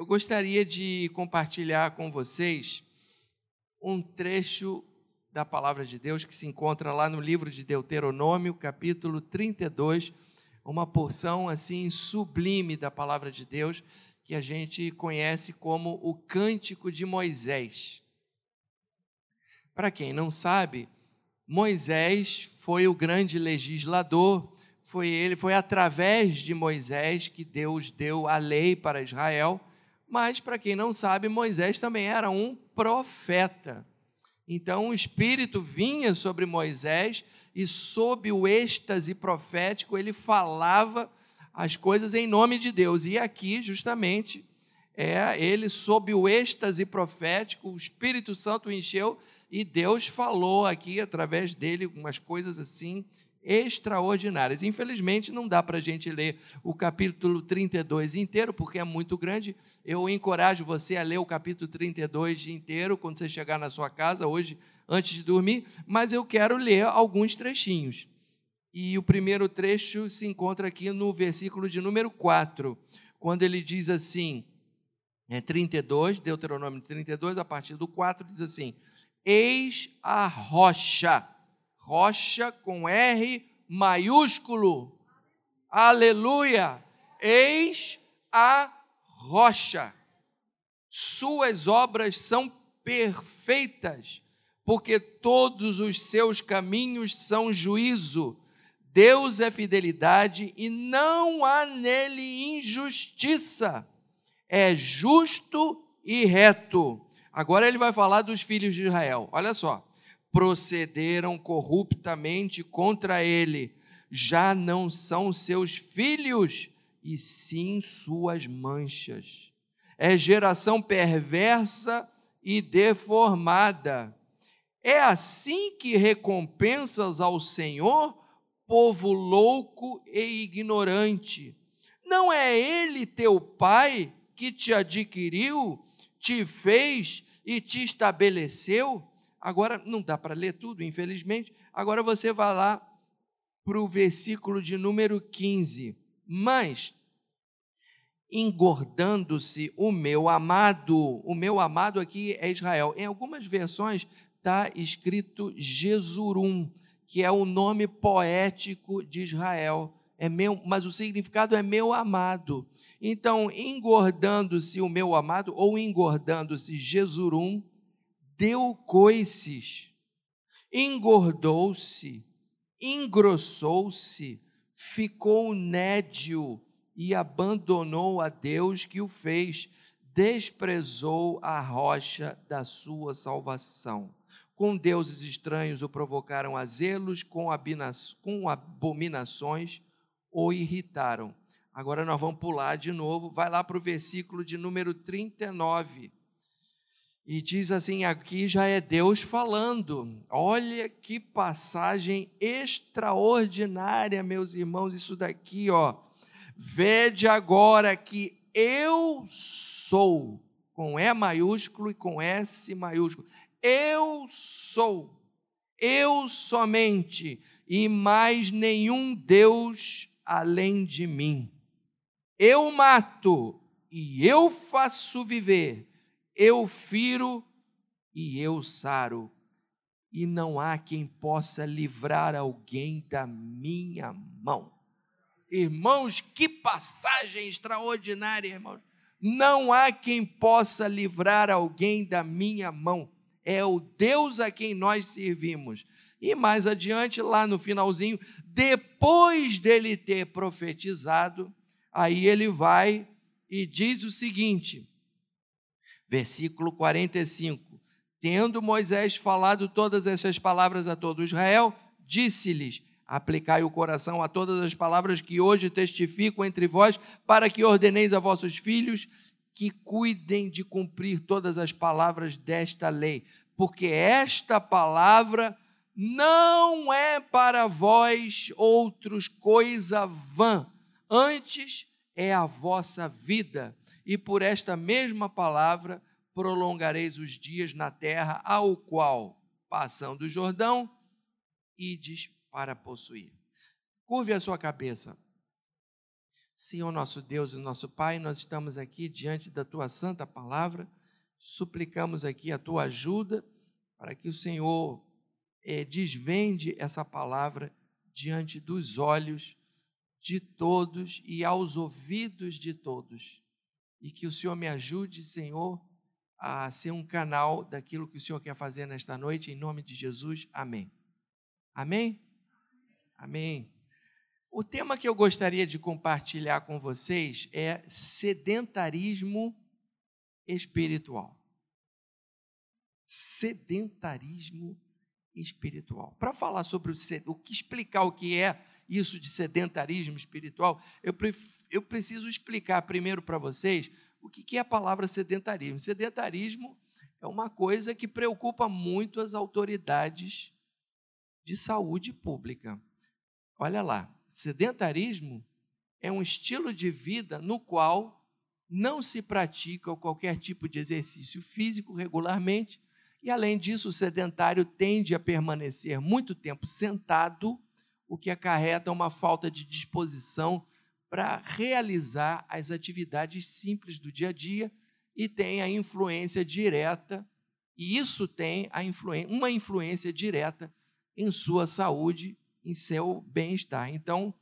eu gostaria de compartilhar com vocês um trecho da palavra de Deus que se encontra lá no livro de Deuteronômio, capítulo 32, uma porção assim sublime da palavra de Deus que a gente conhece como o Cântico de Moisés. Para quem não sabe, Moisés foi o grande legislador, foi ele, foi através de Moisés que Deus deu a lei para Israel, mas para quem não sabe, Moisés também era um profeta. Então o Espírito vinha sobre Moisés e, sob o êxtase profético, ele falava as coisas em nome de Deus. E aqui, justamente, é ele, sob o êxtase profético, o Espírito Santo encheu e Deus falou aqui através dele umas coisas assim extraordinárias. Infelizmente, não dá para a gente ler o capítulo 32 inteiro, porque é muito grande. Eu encorajo você a ler o capítulo 32 inteiro quando você chegar na sua casa, hoje, antes de dormir, mas eu quero ler alguns trechinhos. E o primeiro trecho se encontra aqui no versículo de número 4, quando ele diz assim, é 32, Deuteronômio 32, a partir do 4, diz assim: Eis a rocha rocha com R maiúsculo. Aleluia! Eis a rocha. Suas obras são perfeitas, porque todos os seus caminhos são juízo. Deus é fidelidade e não há nele injustiça. É justo e reto. Agora ele vai falar dos filhos de Israel. Olha só procederam corruptamente contra ele, já não são seus filhos, e sim suas manchas. É geração perversa e deformada. É assim que recompensas ao Senhor, povo louco e ignorante. Não é ele teu pai que te adquiriu, te fez e te estabeleceu? Agora, não dá para ler tudo, infelizmente. Agora você vai lá para o versículo de número 15. Mas, engordando-se o meu amado, o meu amado aqui é Israel. Em algumas versões está escrito Jesurum, que é o nome poético de Israel. É meu, mas o significado é meu amado. Então, engordando-se o meu amado, ou engordando-se Jesurum, deu coices, engordou-se, engrossou-se, ficou nédio e abandonou a Deus que o fez, desprezou a rocha da sua salvação. Com deuses estranhos o provocaram a zelos, com, com abominações o irritaram. Agora nós vamos pular de novo, vai lá para o versículo de número 39. E diz assim: aqui já é Deus falando. Olha que passagem extraordinária, meus irmãos, isso daqui, ó. Vede agora que eu sou, com E maiúsculo e com S maiúsculo. Eu sou, eu somente, e mais nenhum Deus além de mim. Eu mato e eu faço viver eu firo e eu saro, e não há quem possa livrar alguém da minha mão. Irmãos, que passagem extraordinária, irmãos. Não há quem possa livrar alguém da minha mão. É o Deus a quem nós servimos. E mais adiante, lá no finalzinho, depois dele ter profetizado, aí ele vai e diz o seguinte: Versículo 45. Tendo Moisés falado todas essas palavras a todo Israel, disse-lhes: Aplicai o coração a todas as palavras que hoje testifico entre vós, para que ordeneis a vossos filhos que cuidem de cumprir todas as palavras desta lei, porque esta palavra não é para vós outros coisa vã, antes é a vossa vida e por esta mesma palavra prolongareis os dias na terra, ao qual, passando o Jordão, ides para possuir. Curve a sua cabeça. Senhor nosso Deus e nosso Pai, nós estamos aqui diante da tua santa palavra, suplicamos aqui a tua ajuda para que o Senhor eh, desvende essa palavra diante dos olhos de todos e aos ouvidos de todos. E que o Senhor me ajude, Senhor, a ser um canal daquilo que o Senhor quer fazer nesta noite, em nome de Jesus. Amém. Amém? Amém. O tema que eu gostaria de compartilhar com vocês é sedentarismo espiritual. Sedentarismo espiritual. Para falar sobre o, o que explicar o que é isso de sedentarismo espiritual, eu, eu preciso explicar primeiro para vocês o que é a palavra sedentarismo. Sedentarismo é uma coisa que preocupa muito as autoridades de saúde pública. Olha lá, sedentarismo é um estilo de vida no qual não se pratica qualquer tipo de exercício físico regularmente, e além disso, o sedentário tende a permanecer muito tempo sentado, o que acarreta uma falta de disposição para realizar as atividades simples do dia a dia e tem a influência direta, e isso tem uma influência direta em sua saúde em seu bem-estar. Então,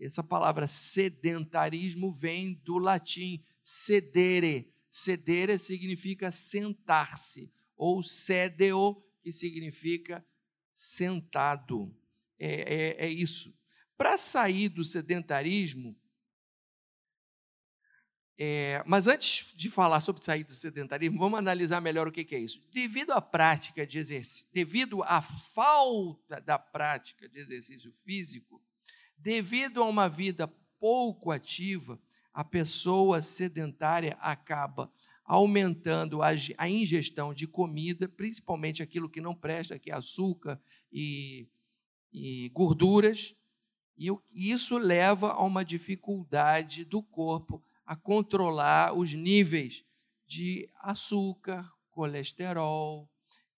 essa palavra sedentarismo vem do latim sedere. Sedere significa sentar-se, ou sedeo, que significa sentado. É, é, é isso. Para sair do sedentarismo, é, mas antes de falar sobre sair do sedentarismo, vamos analisar melhor o que, é isso. Devido à prática de exercício, devido à falta da prática de exercício físico, devido a uma vida pouco ativa, a pessoa sedentária acaba aumentando a, a ingestão de comida, principalmente aquilo que não presta, que é açúcar e, e gorduras, e isso leva a uma dificuldade do corpo a controlar os níveis de açúcar, colesterol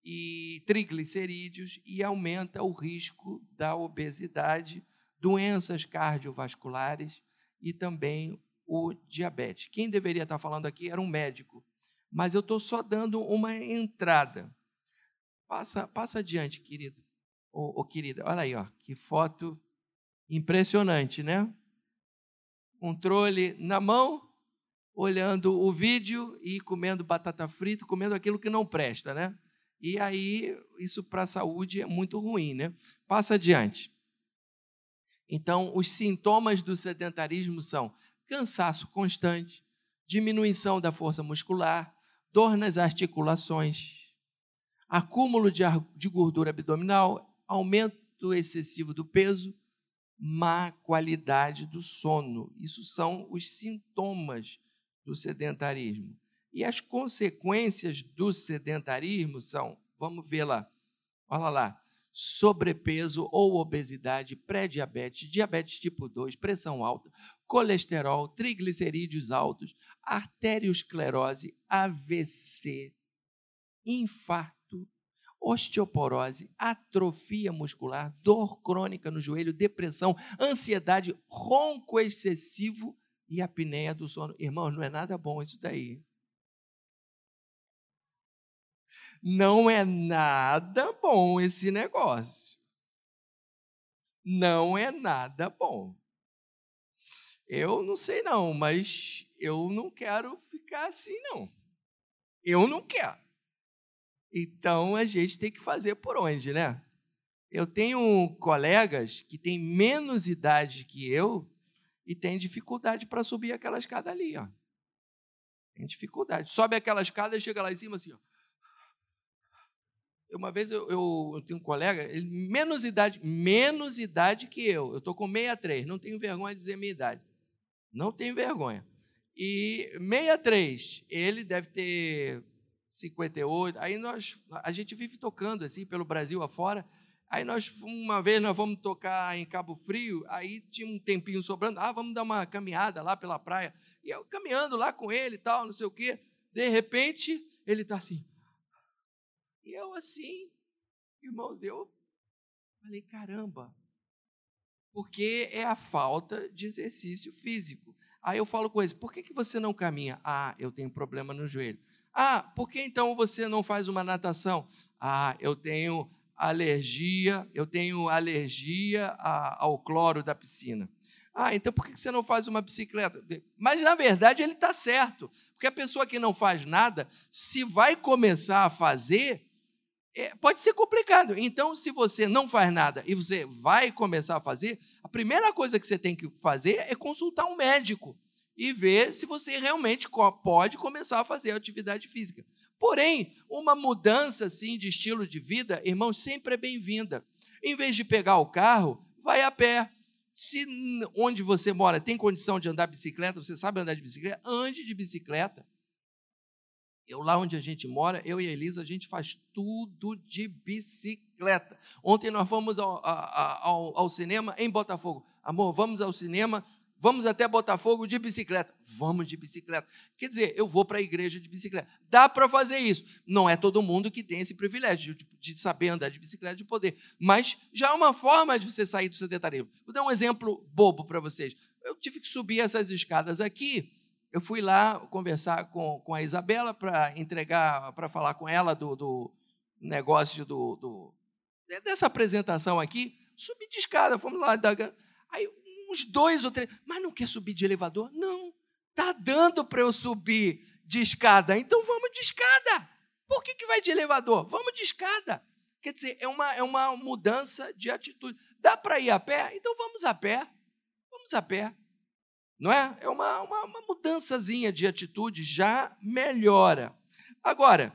e triglicerídeos e aumenta o risco da obesidade, doenças cardiovasculares e também o diabetes. Quem deveria estar falando aqui era um médico, mas eu estou só dando uma entrada. Passa, passa adiante, querido. Ô, ô, querida, olha aí, ó, que foto impressionante, né? controle na mão, olhando o vídeo e comendo batata frita, comendo aquilo que não presta, né? E aí, isso para a saúde é muito ruim, né? Passa adiante. Então, os sintomas do sedentarismo são cansaço constante, diminuição da força muscular, dor nas articulações, acúmulo de gordura abdominal, aumento excessivo do peso, má qualidade do sono. Isso são os sintomas do sedentarismo. E as consequências do sedentarismo são, vamos ver lá, olha lá, sobrepeso ou obesidade, pré-diabetes, diabetes tipo 2, pressão alta, colesterol, triglicerídeos altos, arteriosclerose, AVC, infarto osteoporose, atrofia muscular, dor crônica no joelho, depressão, ansiedade, ronco excessivo e apneia do sono. Irmãos, não é nada bom isso daí. Não é nada bom esse negócio. Não é nada bom. Eu não sei não, mas eu não quero ficar assim não. Eu não quero. Então a gente tem que fazer por onde, né? Eu tenho colegas que têm menos idade que eu e têm dificuldade para subir aquela escada ali, ó. Tem dificuldade. Sobe aquela escada e chega lá em cima assim, ó. Uma vez eu, eu, eu tenho um colega, ele, menos idade, menos idade que eu. Eu estou com 63, não tenho vergonha de dizer minha idade. Não tenho vergonha. E 63, ele deve ter 58. Aí nós, a gente vive tocando assim pelo Brasil afora. Aí nós, uma vez nós vamos tocar em Cabo Frio, aí tinha um tempinho sobrando, ah, vamos dar uma caminhada lá pela praia. E eu caminhando lá com ele e tal, não sei o quê. De repente, ele está assim. E eu assim, irmãos, eu falei, caramba, porque é a falta de exercício físico. Aí eu falo com eles: por que, que você não caminha? Ah, eu tenho problema no joelho. Ah, por que então você não faz uma natação? Ah, eu tenho alergia, eu tenho alergia ao cloro da piscina. Ah, então por que você não faz uma bicicleta? Mas na verdade ele está certo, porque a pessoa que não faz nada, se vai começar a fazer, é, pode ser complicado. Então, se você não faz nada e você vai começar a fazer, a primeira coisa que você tem que fazer é consultar um médico e ver se você realmente pode começar a fazer atividade física. Porém, uma mudança assim de estilo de vida, irmãos, sempre é bem-vinda. Em vez de pegar o carro, vai a pé. Se onde você mora tem condição de andar bicicleta, você sabe andar de bicicleta, ande de bicicleta. Eu, lá onde a gente mora, eu e a Elisa, a gente faz tudo de bicicleta. Ontem nós fomos ao, ao, ao, cinema em Botafogo. Amor, vamos ao cinema, vamos até Botafogo de bicicleta. Vamos de bicicleta. Quer dizer, eu vou para a igreja de bicicleta. Dá para fazer isso. Não é todo mundo que tem esse privilégio de, de saber andar de bicicleta, de poder. Mas já é uma forma de você sair do sedentarismo. Vou dar um exemplo bobo para vocês. Eu tive que subir essas escadas aqui eu fui lá conversar com, com a Isabela para entregar, para falar com ela do, do negócio do, do, dessa apresentação aqui. Subi de escada, fomos lá. Aí uns dois ou três, mas não quer subir de elevador? Não, tá dando para eu subir de escada, então vamos de escada. Por que, que vai de elevador? Vamos de escada. Quer dizer, é uma, é uma mudança de atitude. Dá para ir a pé? Então vamos a pé. Vamos a pé. Não é? É uma, uma, uma mudançazinha de atitude, já melhora. Agora,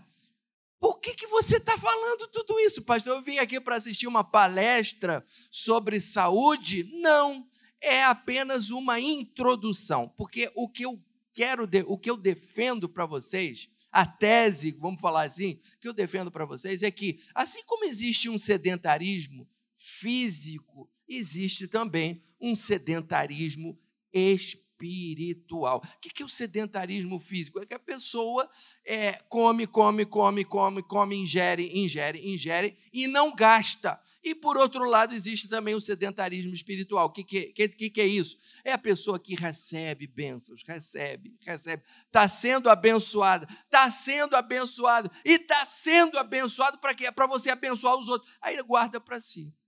por que, que você está falando tudo isso, pastor? Eu vim aqui para assistir uma palestra sobre saúde? Não, é apenas uma introdução, porque o que eu quero, o que eu defendo para vocês, a tese, vamos falar assim, que eu defendo para vocês é que, assim como existe um sedentarismo físico, existe também um sedentarismo espiritual. O que é o sedentarismo físico? É que a pessoa é, come, come, come, come, come, ingere, ingere, ingere e não gasta. E, por outro lado, existe também o sedentarismo espiritual. O que, que, que, que é isso? É a pessoa que recebe bênçãos, recebe, recebe, está sendo abençoada, está sendo abençoado, e está sendo abençoado para quê? Para você abençoar os outros. Aí guarda para si.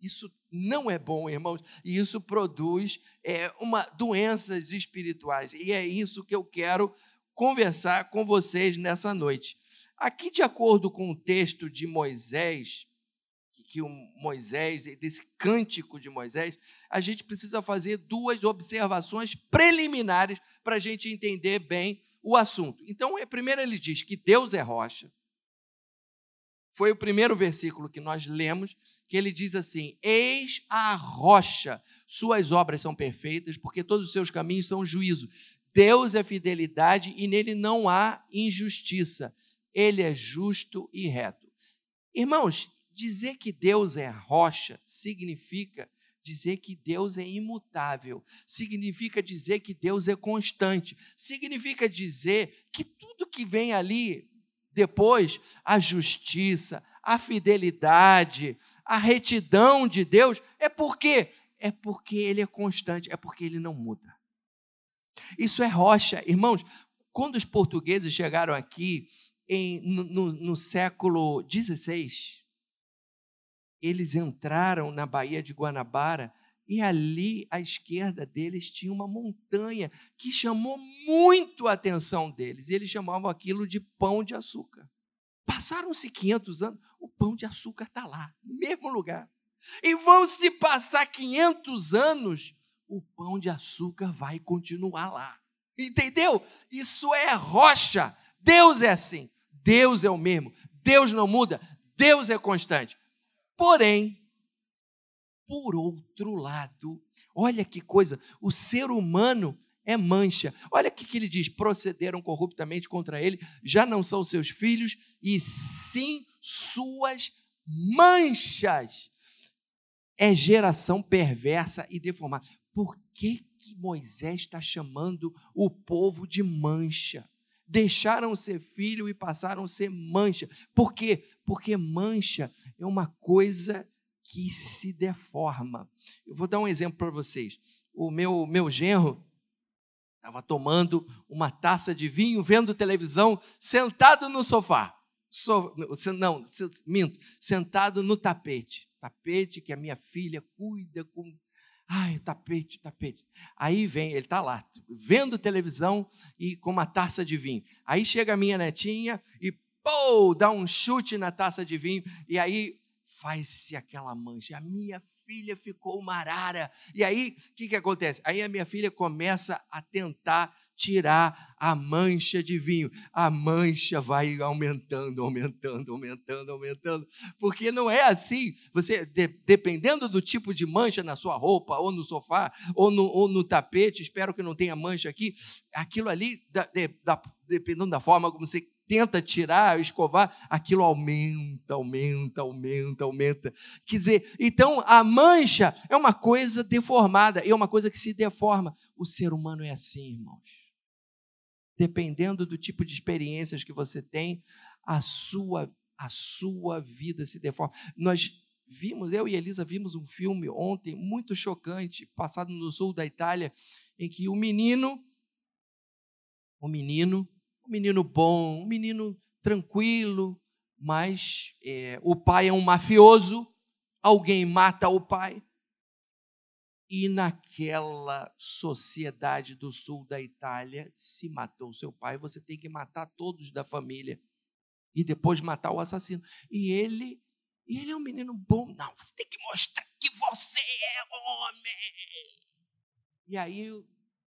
Isso não é bom, irmãos, e isso produz é, uma doenças espirituais. E é isso que eu quero conversar com vocês nessa noite. Aqui, de acordo com o texto de Moisés, que, o Moisés, desse cântico de Moisés, a gente precisa fazer duas observações preliminares para a gente entender bem o assunto. Então, é, primeiro ele diz que Deus é rocha. Foi o primeiro versículo que nós lemos, que ele diz assim: Eis a rocha, suas obras são perfeitas, porque todos os seus caminhos são juízo. Deus é fidelidade e nele não há injustiça. Ele é justo e reto. Irmãos, dizer que Deus é rocha significa dizer que Deus é imutável, significa dizer que Deus é constante, significa dizer que tudo que vem ali depois, a justiça, a fidelidade, a retidão de Deus, é porque é porque ele é constante, é porque ele não muda. Isso é rocha, irmãos. Quando os portugueses chegaram aqui em, no, no, no século XVI, eles entraram na Baía de Guanabara e ali à esquerda deles tinha uma montanha que chamou muito a atenção deles. E eles chamavam aquilo de pão de açúcar. Passaram-se 500 anos, o pão de açúcar está lá, no mesmo lugar. E vão se passar 500 anos, o pão de açúcar vai continuar lá. Entendeu? Isso é rocha. Deus é assim. Deus é o mesmo. Deus não muda. Deus é constante. Porém, por outro lado, olha que coisa, o ser humano é mancha. Olha o que ele diz: procederam corruptamente contra ele, já não são seus filhos, e sim suas manchas. É geração perversa e deformada. Por que, que Moisés está chamando o povo de mancha? Deixaram ser filho e passaram a ser mancha. Por quê? Porque mancha é uma coisa que se deforma. Eu vou dar um exemplo para vocês. O meu, meu genro, Estava tomando uma taça de vinho, vendo televisão, sentado no sofá. So, não, minto, sentado no tapete. Tapete que a minha filha cuida com. Ai, tapete, tapete. Aí vem, ele está lá, vendo televisão e com uma taça de vinho. Aí chega a minha netinha e, pô, dá um chute na taça de vinho. E aí faz-se aquela mancha. A minha filha ficou uma arara. E aí, o que, que acontece? Aí a minha filha começa a tentar tirar a mancha de vinho. A mancha vai aumentando, aumentando, aumentando, aumentando. Porque não é assim. Você, de, dependendo do tipo de mancha na sua roupa, ou no sofá, ou no, ou no tapete, espero que não tenha mancha aqui, aquilo ali, da, de, da, dependendo da forma como você tenta tirar, escovar, aquilo aumenta, aumenta, aumenta, aumenta. Quer dizer, então a mancha é uma coisa deformada, é uma coisa que se deforma. O ser humano é assim, irmãos. Dependendo do tipo de experiências que você tem, a sua a sua vida se deforma. Nós vimos, eu e Elisa vimos um filme ontem muito chocante, passado no sul da Itália, em que o menino o menino um menino bom, um menino tranquilo, mas é, o pai é um mafioso, alguém mata o pai. E naquela sociedade do sul da Itália, se matou seu pai, você tem que matar todos da família e depois matar o assassino. E ele, ele é um menino bom. Não, você tem que mostrar que você é homem. E aí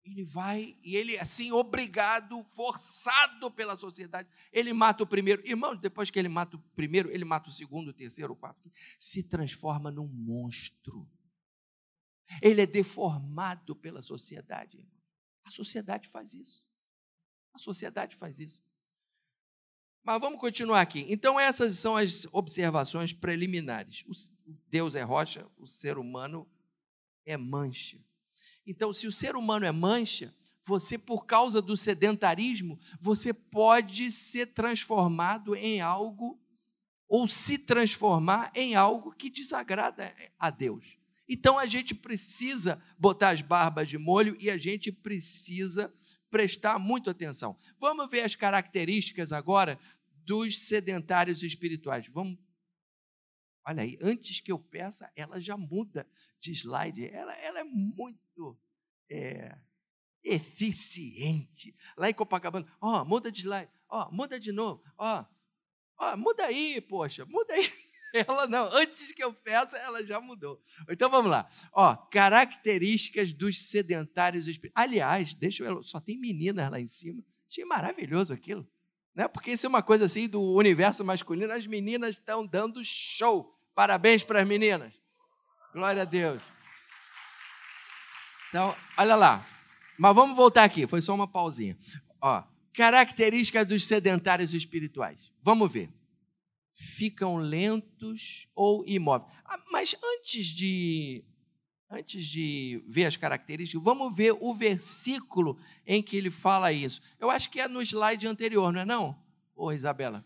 ele vai e ele, assim, obrigado, forçado pela sociedade, ele mata o primeiro. Irmãos, depois que ele mata o primeiro, ele mata o segundo, o terceiro, o quarto. Se transforma num monstro. Ele é deformado pela sociedade. A sociedade faz isso. A sociedade faz isso. Mas vamos continuar aqui. Então, essas são as observações preliminares. O Deus é rocha, o ser humano é mancha. Então, se o ser humano é mancha, você, por causa do sedentarismo, você pode ser transformado em algo, ou se transformar em algo que desagrada a Deus. Então a gente precisa botar as barbas de molho e a gente precisa prestar muito atenção. Vamos ver as características agora dos sedentários espirituais. Vamos. Olha aí, antes que eu peça, ela já muda de slide. Ela, ela é muito é, eficiente. Lá em Copacabana, ó, oh, muda de slide, ó, oh, muda de novo, ó, oh, ó, muda aí, poxa, muda aí. Ela não, antes que eu peça, ela já mudou. Então vamos lá. Ó, características dos sedentários espirituais. Aliás, deixa eu, só tem meninas lá em cima. Achei maravilhoso aquilo. Né? Porque isso é uma coisa assim do universo masculino. As meninas estão dando show. Parabéns para as meninas. Glória a Deus. Então, olha lá. Mas vamos voltar aqui, foi só uma pausinha. Ó, características dos sedentários espirituais. Vamos ver. Ficam lentos ou imóveis. Ah, mas antes de antes de ver as características, vamos ver o versículo em que ele fala isso. Eu acho que é no slide anterior, não é não? Ô, Isabela.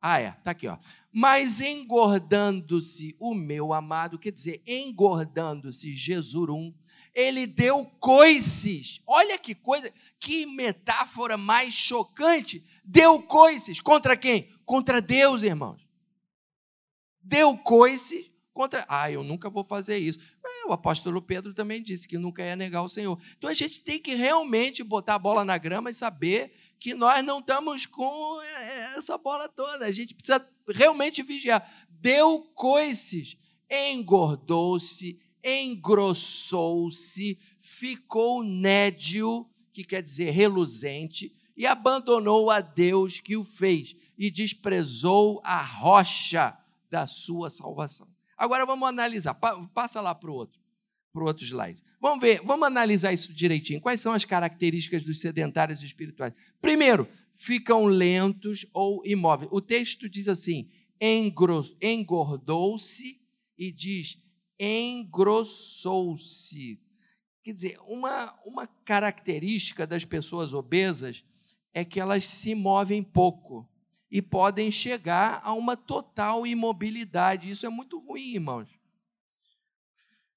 Ah, é, tá aqui, ó. Mas engordando-se o meu amado, quer dizer, engordando-se Jesurum, ele deu coices. Olha que coisa, que metáfora mais chocante. Deu coices contra quem? Contra Deus, irmãos. Deu coices contra. Ah, eu nunca vou fazer isso. o apóstolo Pedro também disse que nunca ia negar o Senhor. Então a gente tem que realmente botar a bola na grama e saber que nós não estamos com essa bola toda. A gente precisa realmente vigiar. Deu coices, engordou-se, engrossou-se, ficou nédio, que quer dizer reluzente, e abandonou a Deus que o fez, e desprezou a rocha da sua salvação. Agora vamos analisar, passa lá para o outro, para o outro slide. Vamos ver, vamos analisar isso direitinho. Quais são as características dos sedentários espirituais? Primeiro, ficam lentos ou imóveis. O texto diz assim: engordou-se e diz engrossou-se. Quer dizer, uma, uma característica das pessoas obesas é que elas se movem pouco e podem chegar a uma total imobilidade. Isso é muito ruim, irmãos.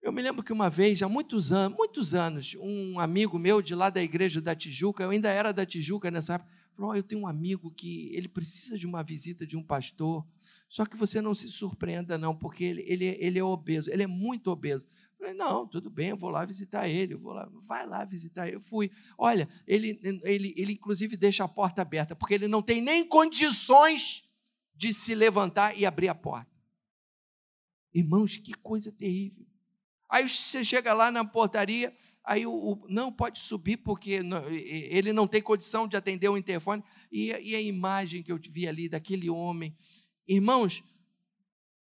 Eu me lembro que uma vez, há muitos anos, muitos anos, um amigo meu de lá da igreja da Tijuca, eu ainda era da Tijuca nessa época, falou: oh, Eu tenho um amigo que ele precisa de uma visita de um pastor, só que você não se surpreenda, não, porque ele, ele, ele é obeso, ele é muito obeso. Eu falei: Não, tudo bem, eu vou lá visitar ele, vou lá, vai lá visitar ele. Eu fui. Olha, ele, ele, ele inclusive deixa a porta aberta, porque ele não tem nem condições de se levantar e abrir a porta. Irmãos, que coisa terrível. Aí você chega lá na portaria, aí o, o não pode subir porque não, ele não tem condição de atender o interfone. E, e a imagem que eu vi ali daquele homem, irmãos,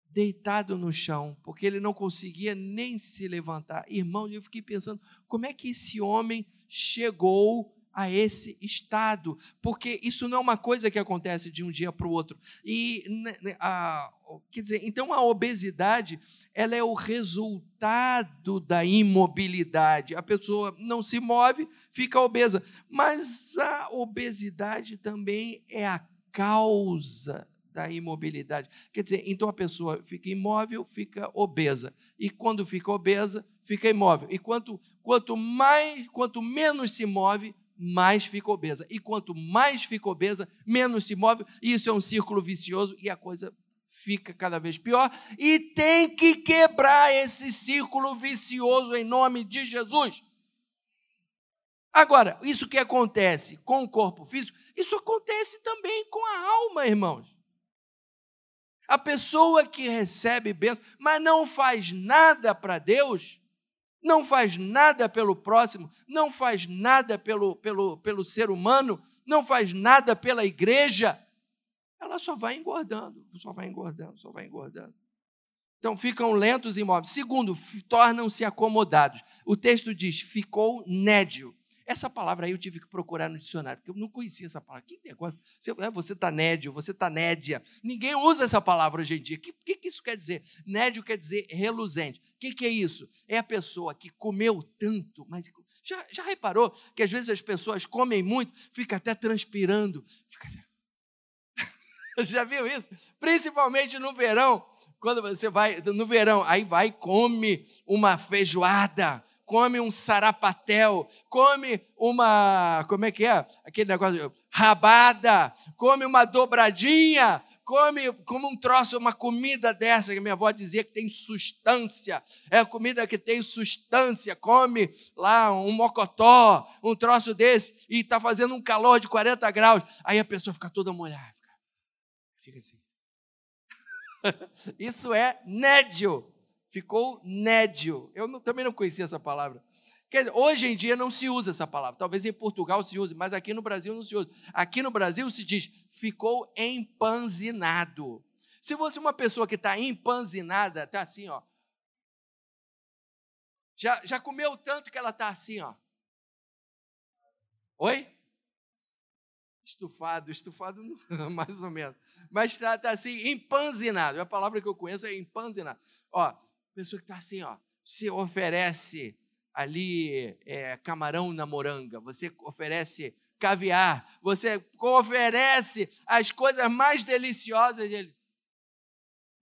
deitado no chão, porque ele não conseguia nem se levantar. Irmão, eu fiquei pensando, como é que esse homem chegou a esse estado, porque isso não é uma coisa que acontece de um dia para o outro. E né, né, a, quer dizer, então a obesidade, ela é o resultado da imobilidade. A pessoa não se move, fica obesa, mas a obesidade também é a causa da imobilidade. Quer dizer, então a pessoa fica imóvel, fica obesa. E quando fica obesa, fica imóvel. E quanto, quanto mais, quanto menos se move, mais fica obesa. E quanto mais fica obesa, menos se move. Isso é um círculo vicioso e a coisa fica cada vez pior. E tem que quebrar esse círculo vicioso em nome de Jesus. Agora, isso que acontece com o corpo físico, isso acontece também com a alma, irmãos. A pessoa que recebe bênção, mas não faz nada para Deus, não faz nada pelo próximo, não faz nada pelo, pelo, pelo ser humano, não faz nada pela igreja, ela só vai engordando, só vai engordando, só vai engordando. Então ficam lentos e imóveis. Segundo, tornam-se acomodados. O texto diz: ficou nédio. Essa palavra aí eu tive que procurar no dicionário, porque eu não conhecia essa palavra. Que negócio? Você está é, nédio, você está nédia. Ninguém usa essa palavra hoje em dia. O que, que, que, isso quer dizer? Nédio quer dizer reluzente. O que, que é isso? É a pessoa que comeu tanto, mas já, já reparou que às vezes as pessoas comem muito, fica até transpirando, fica assim. já viu isso? Principalmente no verão, quando você vai no verão, aí vai come uma feijoada come um sarapatel, come uma, como é que é? Aquele negócio, rabada, come uma dobradinha, come como um troço, uma comida dessa que minha avó dizia que tem substância, é comida que tem substância, come lá um mocotó, um troço desse, e está fazendo um calor de 40 graus, aí a pessoa fica toda molhada, fica, fica assim. Isso é nédio ficou nédio. Eu não, também não conhecia essa palavra. Dizer, hoje em dia não se usa essa palavra. Talvez em Portugal se use, mas aqui no Brasil não se usa. Aqui no Brasil se diz ficou empanzinado. Se fosse uma pessoa que está empanzinada, está assim, ó. Já, já comeu tanto que ela está assim, ó. Oi? Estufado, estufado mais ou menos. Mas está tá assim, empanzinado. A palavra que eu conheço é empanzinado. Ó, pessoa que está assim, ó, você oferece ali é, camarão na moranga, você oferece caviar, você oferece as coisas mais deliciosas dele.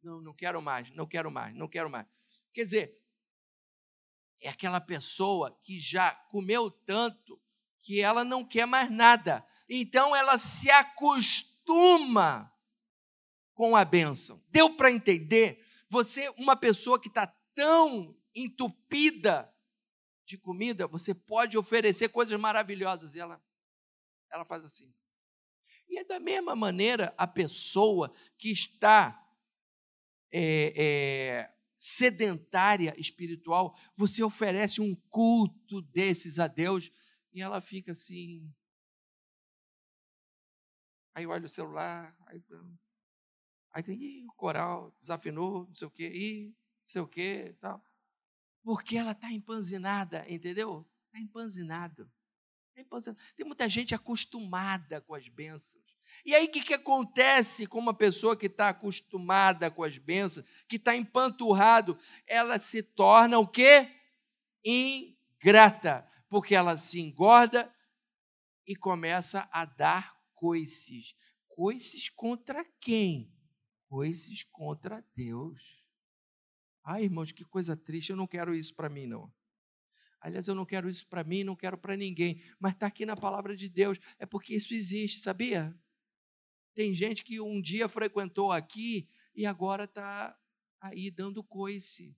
Não, não quero mais, não quero mais, não quero mais. Quer dizer, é aquela pessoa que já comeu tanto que ela não quer mais nada. Então ela se acostuma com a bênção. Deu para entender? Você, uma pessoa que está tão entupida de comida, você pode oferecer coisas maravilhosas e ela, ela faz assim. E é da mesma maneira a pessoa que está é, é, sedentária espiritual, você oferece um culto desses a Deus e ela fica assim. Aí olha o celular, aí Aí tem, Ih, o coral desafinou, não sei o quê, Ih, não sei o quê tal. Porque ela está empanzinada, entendeu? Está empanzinado. Tá empanzinado. Tem muita gente acostumada com as bênçãos. E aí o que, que acontece com uma pessoa que está acostumada com as bênçãos, que está empanturrado? Ela se torna o quê? Ingrata. Porque ela se engorda e começa a dar coices. Coices contra quem? Coisas contra Deus. Ai, irmãos, que coisa triste, eu não quero isso para mim, não. Aliás, eu não quero isso para mim, não quero para ninguém. Mas está aqui na palavra de Deus. É porque isso existe, sabia? Tem gente que um dia frequentou aqui e agora está aí dando coice.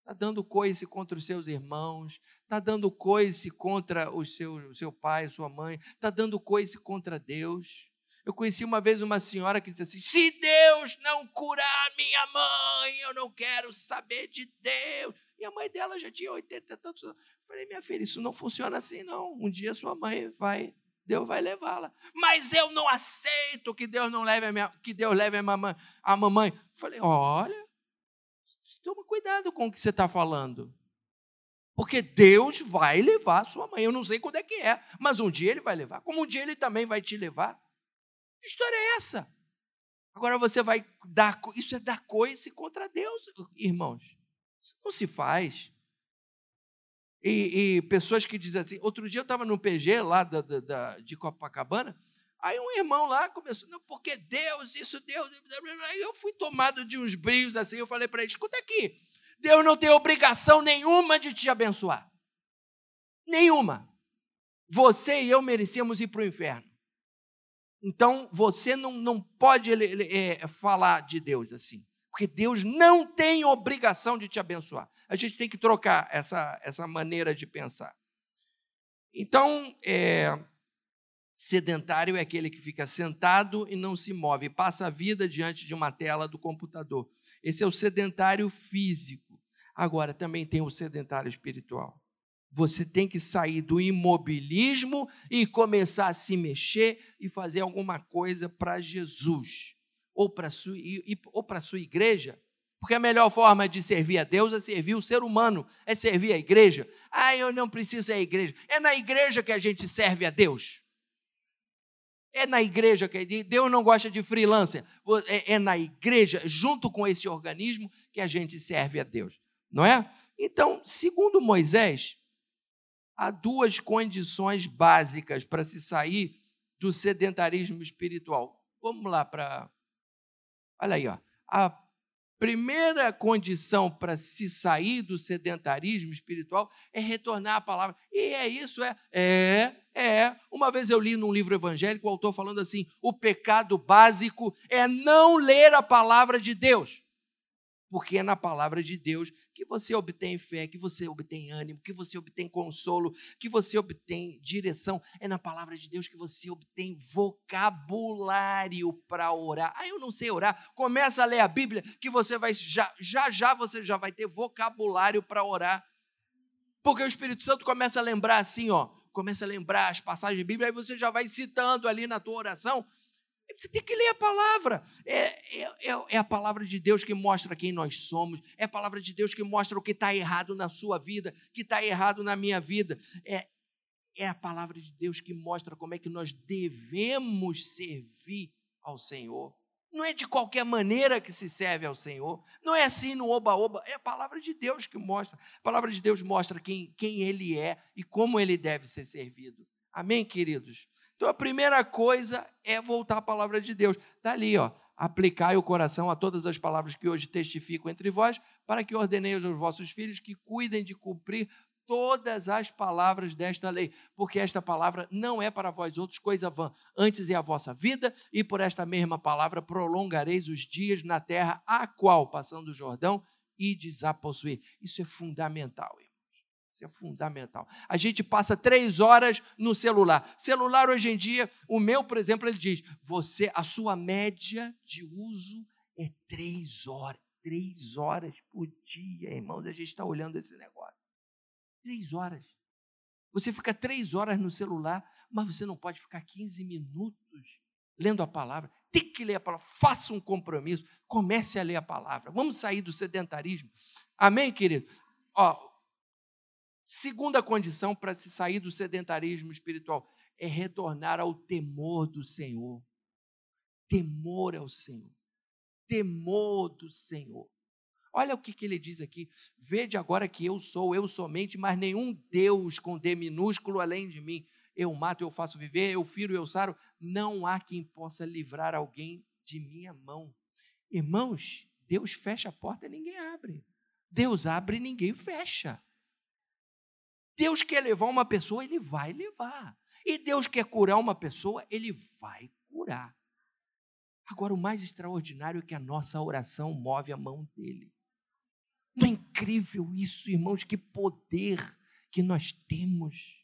Está dando coice contra os seus irmãos, está dando coice contra o seu, seu pai, sua mãe, está dando coice contra Deus. Eu conheci uma vez uma senhora que disse assim: se Deus não curar minha mãe, eu não quero saber de Deus. E a mãe dela já tinha 80 e tantos anos. Eu falei, minha filha, isso não funciona assim, não. Um dia sua mãe vai, Deus vai levá-la. Mas eu não aceito que Deus não leve a minha, que Deus leve a mamãe. A mamãe. Eu falei, olha, toma cuidado com o que você está falando. Porque Deus vai levar a sua mãe. Eu não sei quando é que é, mas um dia ele vai levar. Como um dia ele também vai te levar. Que história é essa? Agora você vai dar. Isso é dar coice contra Deus, irmãos. Isso não se faz. E, e pessoas que dizem assim. Outro dia eu estava no PG lá da, da, da, de Copacabana. Aí um irmão lá começou, não, porque Deus, isso, Deus. Eu fui tomado de uns brilhos assim. Eu falei para ele: escuta aqui. Deus não tem obrigação nenhuma de te abençoar. Nenhuma. Você e eu merecíamos ir para o inferno. Então, você não, não pode é, falar de Deus assim. Porque Deus não tem obrigação de te abençoar. A gente tem que trocar essa, essa maneira de pensar. Então, é, sedentário é aquele que fica sentado e não se move, passa a vida diante de uma tela do computador. Esse é o sedentário físico. Agora, também tem o sedentário espiritual. Você tem que sair do imobilismo e começar a se mexer e fazer alguma coisa para Jesus ou para sua, ou a sua igreja. Porque a melhor forma de servir a Deus é servir o ser humano, é servir a igreja. Ah, eu não preciso à igreja. É na igreja que a gente serve a Deus. É na igreja que Deus não gosta de freelancer. É, é na igreja, junto com esse organismo, que a gente serve a Deus. Não é? Então, segundo Moisés, há duas condições básicas para se sair do sedentarismo espiritual. Vamos lá para. Olha aí, ó. A primeira condição para se sair do sedentarismo espiritual é retornar à palavra. E é isso, é. É, é. Uma vez eu li num livro evangélico o autor falando assim: o pecado básico é não ler a palavra de Deus porque é na palavra de Deus que você obtém fé, que você obtém ânimo, que você obtém consolo, que você obtém direção. É na palavra de Deus que você obtém vocabulário para orar. Ah, eu não sei orar. Começa a ler a Bíblia que você vai já já já você já vai ter vocabulário para orar. Porque o Espírito Santo começa a lembrar assim, ó, começa a lembrar as passagens de Bíblia, aí você já vai citando ali na tua oração você tem que ler a palavra. É, é, é, é, a palavra de Deus que mostra quem nós somos. É a palavra de Deus que mostra o que está errado na sua vida, que está errado na minha vida. É, é a palavra de Deus que mostra como é que nós devemos servir ao Senhor. Não é de qualquer maneira que se serve ao Senhor. Não é assim no oba-oba. É a palavra de Deus que mostra. A palavra de Deus mostra quem, quem Ele é e como Ele deve ser servido. Amém, queridos? Então a primeira coisa é voltar à palavra de Deus. Está ali, ó. Aplicai o coração a todas as palavras que hoje testifico entre vós, para que ordenei aos vossos filhos que cuidem de cumprir todas as palavras desta lei, porque esta palavra não é para vós outros coisa vã, antes é a vossa vida, e por esta mesma palavra prolongareis os dias na terra a qual, passando o Jordão, e desapossuir. Isso é fundamental. Irmão. Isso é fundamental. A gente passa três horas no celular. Celular hoje em dia, o meu, por exemplo, ele diz: você, a sua média de uso é três horas. Três horas por dia, irmãos. A gente está olhando esse negócio. Três horas. Você fica três horas no celular, mas você não pode ficar 15 minutos lendo a palavra. Tem que ler a palavra. Faça um compromisso. Comece a ler a palavra. Vamos sair do sedentarismo. Amém, querido? Ó, Segunda condição para se sair do sedentarismo espiritual é retornar ao temor do Senhor. Temor ao Senhor. Temor do Senhor. Olha o que, que ele diz aqui. Vede agora que eu sou, eu somente, mas nenhum Deus com D minúsculo além de mim. Eu mato, eu faço viver, eu firo, eu saro. Não há quem possa livrar alguém de minha mão. Irmãos, Deus fecha a porta e ninguém abre. Deus abre e ninguém fecha. Deus quer levar uma pessoa, ele vai levar. E Deus quer curar uma pessoa, ele vai curar. Agora, o mais extraordinário é que a nossa oração move a mão dele. Não é incrível isso, irmãos? Que poder que nós temos.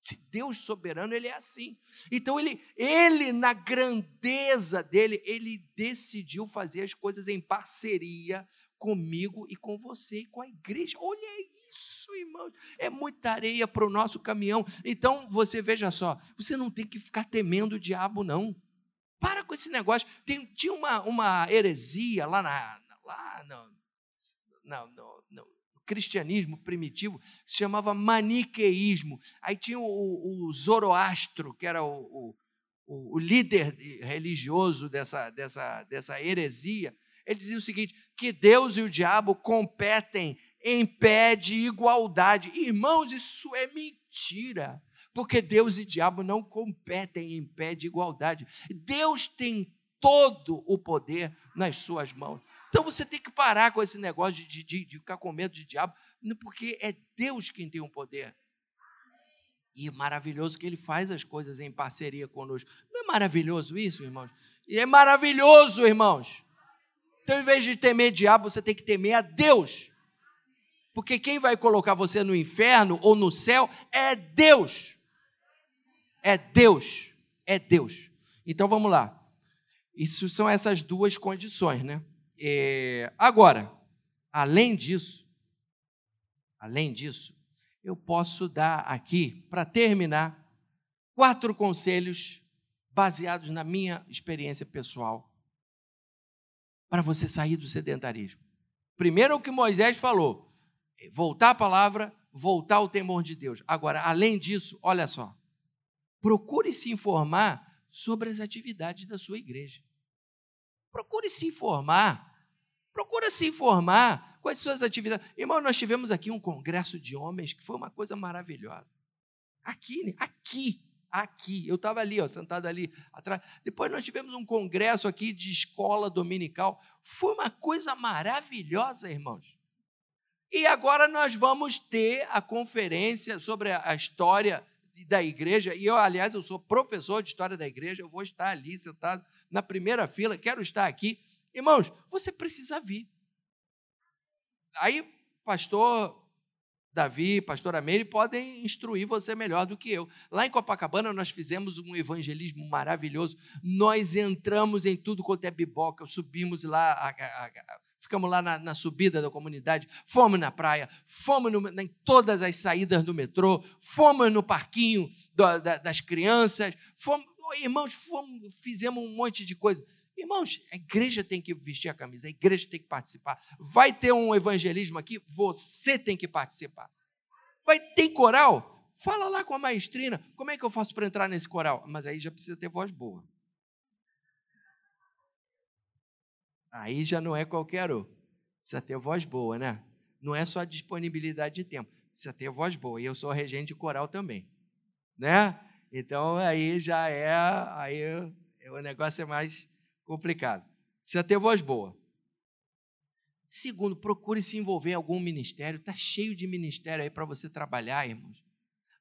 Se Deus soberano, ele é assim. Então ele, ele na grandeza dele, ele decidiu fazer as coisas em parceria comigo e com você e com a igreja. Olha isso, irmãos. É muita areia para o nosso caminhão. Então, você veja só, você não tem que ficar temendo o diabo, não. Para com esse negócio. Tem, tinha uma, uma heresia lá, na, lá no, no, no, cristianismo primitivo, se chamava maniqueísmo. Aí tinha o, o Zoroastro, que era o, o, o líder religioso dessa, dessa, dessa heresia. Ele dizia o seguinte: que Deus e o diabo competem em pé de igualdade. Irmãos, isso é mentira porque Deus e diabo não competem em pé de igualdade. Deus tem todo o poder nas suas mãos. Então você tem que parar com esse negócio de, de, de ficar com medo de diabo, porque é Deus quem tem o poder. E é maravilhoso que ele faz as coisas em parceria conosco. Não é maravilhoso isso, irmãos? E é maravilhoso, irmãos. Então, em vez de temer diabo, você tem que temer a Deus. Porque quem vai colocar você no inferno ou no céu é Deus. É Deus. É Deus. Então vamos lá. Isso são essas duas condições, né? É, agora, além disso, além disso, eu posso dar aqui, para terminar, quatro conselhos baseados na minha experiência pessoal para você sair do sedentarismo. Primeiro, o que Moisés falou: voltar à palavra, voltar ao temor de Deus. Agora, além disso, olha só, procure se informar sobre as atividades da sua igreja. Procure se informar. Procure se informar quais são as atividades. Irmão, nós tivemos aqui um congresso de homens que foi uma coisa maravilhosa. Aqui, aqui, aqui. Eu estava ali, ó, sentado ali atrás. Depois nós tivemos um congresso aqui de escola dominical. Foi uma coisa maravilhosa, irmãos. E agora nós vamos ter a conferência sobre a história da igreja, e eu, aliás, eu sou professor de história da igreja, eu vou estar ali sentado na primeira fila, quero estar aqui. Irmãos, você precisa vir. Aí, pastor Davi, pastora Meire podem instruir você melhor do que eu. Lá em Copacabana nós fizemos um evangelismo maravilhoso. Nós entramos em tudo quanto é biboca, subimos lá a, a, a, ficamos lá na, na, subida da comunidade, fomos na praia, fomos no, em todas as saídas do metrô, fomos no parquinho do, da, das crianças, fomos, irmãos, fomos, fizemos um monte de coisa. Irmãos, a igreja tem que vestir a camisa, a igreja tem que participar. Vai ter um evangelismo aqui, você tem que participar. Vai ter coral? Fala lá com a maestrina, como é que eu faço para entrar nesse coral? Mas aí já precisa ter voz boa. Aí já não é qualquer um. Precisa ter voz boa, né? Não é só disponibilidade de tempo. Precisa ter voz boa. E eu sou regente de coral também. Né? Então aí já é. Aí o negócio é mais complicado. Precisa ter voz boa. Segundo, procure se envolver em algum ministério. Está cheio de ministério aí para você trabalhar, irmãos.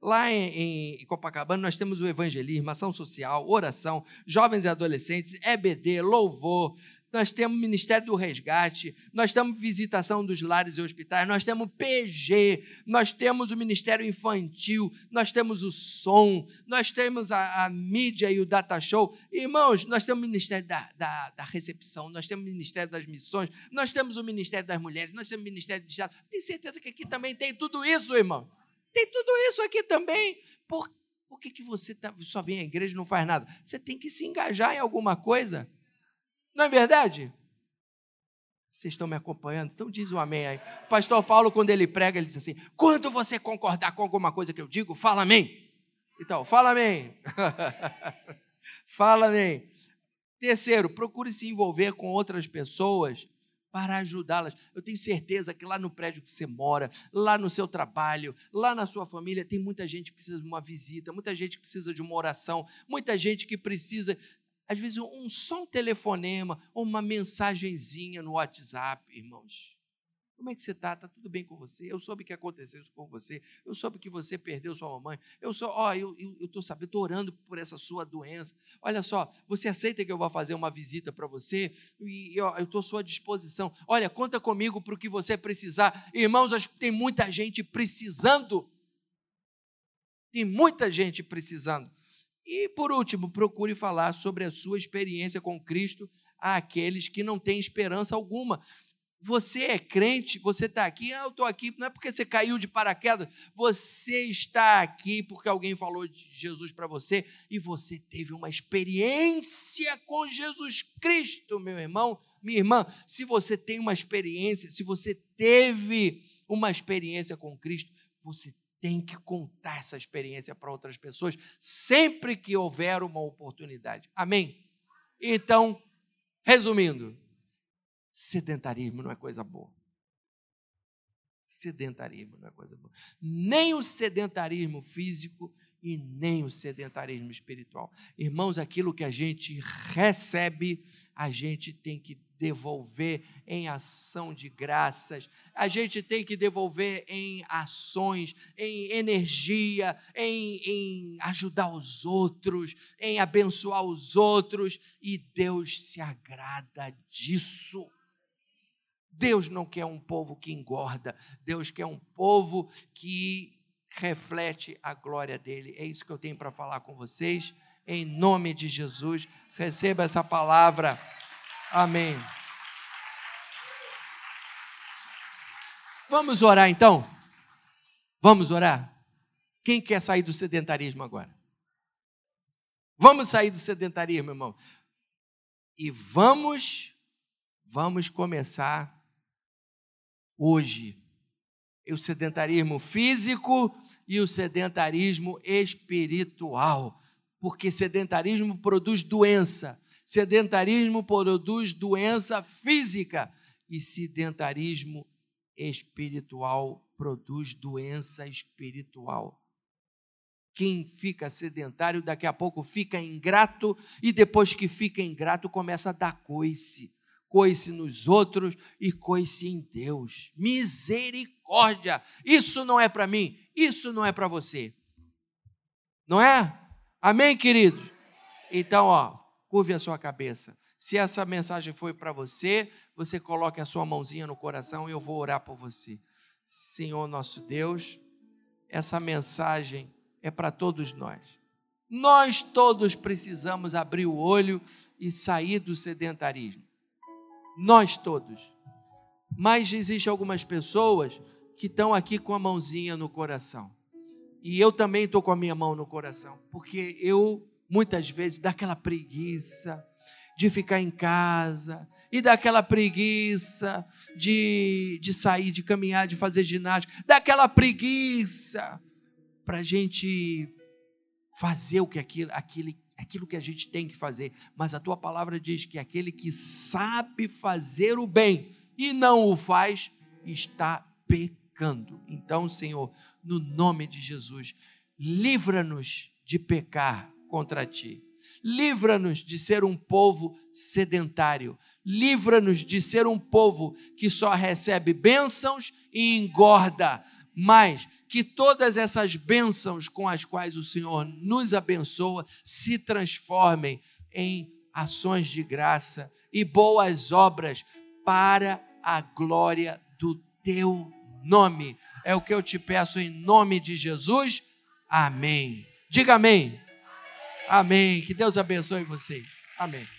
Lá em, em, Copacabana nós temos o evangelismo, ação social, oração, jovens e adolescentes, EBD, louvor, nós temos o Ministério do Resgate, nós temos visitação dos lares e hospitais, nós temos PG, nós temos o Ministério Infantil, nós temos o som, nós temos a, a mídia e o data show. Irmãos, nós temos o Ministério da, da, da, Recepção, nós temos o Ministério das Missões, nós temos o Ministério das Mulheres, nós temos o Ministério de Estado. Tenho certeza que aqui também tem tudo isso, irmão. Tem tudo isso aqui também. Por, por que, que você tá, só vem à igreja e não faz nada? Você tem que se engajar em alguma coisa. Não é verdade? Vocês estão me acompanhando? Então diz um amém aí. O pastor Paulo, quando ele prega, ele diz assim: quando você concordar com alguma coisa que eu digo, fala amém. Então, fala amém. fala amém. Terceiro, procure se envolver com outras pessoas para ajudá-las. Eu tenho certeza que lá no prédio que você mora, lá no seu trabalho, lá na sua família, tem muita gente que precisa de uma visita, muita gente que precisa de uma oração, muita gente que precisa às vezes, um só um telefonema ou uma mensagenzinha no WhatsApp, irmãos. Como é que você está? Está tudo bem com você? Eu soube que aconteceu isso com você. Eu soube que você perdeu sua mamãe. Eu sou, ó, eu estou sabendo, estou orando por essa sua doença. Olha só, você aceita que eu vou fazer uma visita para você? E ó, eu estou à sua disposição. Olha, conta comigo para o que você precisar. Irmãos, tem muita gente precisando. Tem muita gente precisando. E por último, procure falar sobre a sua experiência com Cristo àqueles que não têm esperança alguma. Você é crente, você está aqui, ah, eu estou aqui, não é porque você caiu de paraquedas, você está aqui porque alguém falou de Jesus para você e você teve uma experiência com Jesus Cristo, meu irmão, minha irmã. Se você tem uma experiência, se você teve uma experiência com Cristo, você tem que contar essa experiência para outras pessoas sempre que houver uma oportunidade. Amém? Então, resumindo, Sedentarismo não é coisa boa. Sedentarismo não é coisa boa. Nem o sedentarismo físico e nem o sedentarismo espiritual. Irmãos, aquilo que a gente recebe, a gente tem que devolver em ação de graças, a gente tem que devolver em ações, em energia, em, em ajudar os outros, em abençoar os outros, e Deus se agrada disso. Deus não quer um povo que engorda, Deus quer um povo que reflete a glória dele. É isso que eu tenho para falar com vocês. Em nome de Jesus, receba essa palavra. Amém. Vamos orar então? Vamos orar? Quem quer sair do sedentarismo agora? Vamos sair do sedentarismo, irmão. E vamos, vamos começar hoje. O sedentarismo físico e o sedentarismo espiritual. Porque sedentarismo produz doença, sedentarismo produz doença física e sedentarismo espiritual produz doença espiritual. Quem fica sedentário daqui a pouco fica ingrato e depois que fica ingrato começa a dar coice coice nos outros e coice em Deus. Misericórdia! Isso não é para mim, isso não é para você. Não é? Amém, querido? Então, ó, curve a sua cabeça. Se essa mensagem foi para você, você coloque a sua mãozinha no coração e eu vou orar por você. Senhor nosso Deus, essa mensagem é para todos nós. Nós todos precisamos abrir o olho e sair do sedentarismo. Nós todos. Mas existem algumas pessoas que estão aqui com a mãozinha no coração. E eu também estou com a minha mão no coração, porque eu, muitas vezes, dá aquela preguiça de ficar em casa, e daquela preguiça de, de sair, de caminhar, de fazer ginástica, daquela preguiça para a gente fazer o que aquilo, aquele, aquilo que a gente tem que fazer, mas a tua palavra diz que aquele que sabe fazer o bem e não o faz, está pecando. Então, Senhor, no nome de Jesus, livra-nos de pecar contra ti. Livra-nos de ser um povo sedentário. Livra-nos de ser um povo que só recebe bênçãos e engorda. Mas que todas essas bênçãos com as quais o Senhor nos abençoa se transformem em ações de graça e boas obras para a glória do teu nome. É o que eu te peço em nome de Jesus. Amém. Diga amém. Amém. Que Deus abençoe você. Amém.